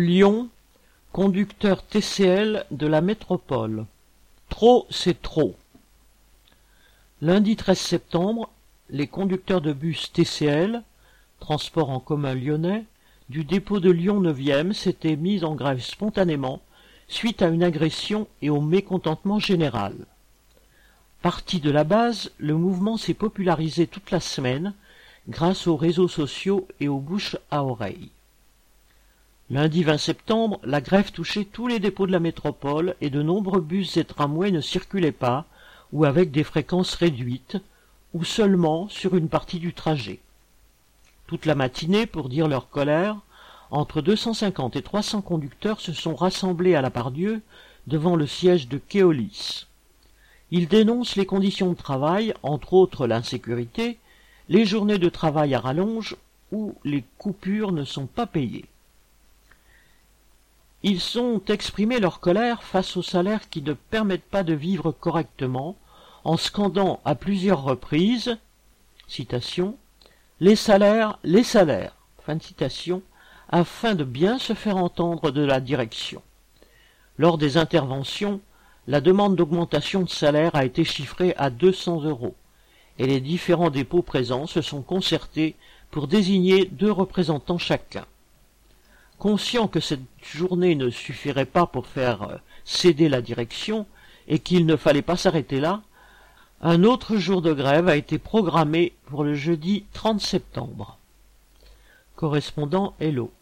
Lyon, conducteur TCL de la métropole. Trop, c'est trop. Lundi 13 septembre, les conducteurs de bus TCL, transport en commun lyonnais, du dépôt de Lyon 9e s'étaient mis en grève spontanément suite à une agression et au mécontentement général. Parti de la base, le mouvement s'est popularisé toute la semaine grâce aux réseaux sociaux et aux bouches à oreille. Lundi 20 septembre, la grève touchait tous les dépôts de la métropole et de nombreux bus et tramways ne circulaient pas ou avec des fréquences réduites ou seulement sur une partie du trajet. Toute la matinée, pour dire leur colère, entre 250 et 300 conducteurs se sont rassemblés à la Pardieu devant le siège de Keolis. Ils dénoncent les conditions de travail, entre autres l'insécurité, les journées de travail à rallonge où les coupures ne sont pas payées. Ils ont exprimé leur colère face aux salaires qui ne permettent pas de vivre correctement, en scandant à plusieurs reprises Les salaires, les salaires afin de bien se faire entendre de la direction. Lors des interventions, la demande d'augmentation de salaire a été chiffrée à deux cents euros, et les différents dépôts présents se sont concertés pour désigner deux représentants chacun. Conscient que cette journée ne suffirait pas pour faire euh, céder la direction et qu'il ne fallait pas s'arrêter là, un autre jour de grève a été programmé pour le jeudi 30 septembre. Correspondant Hello.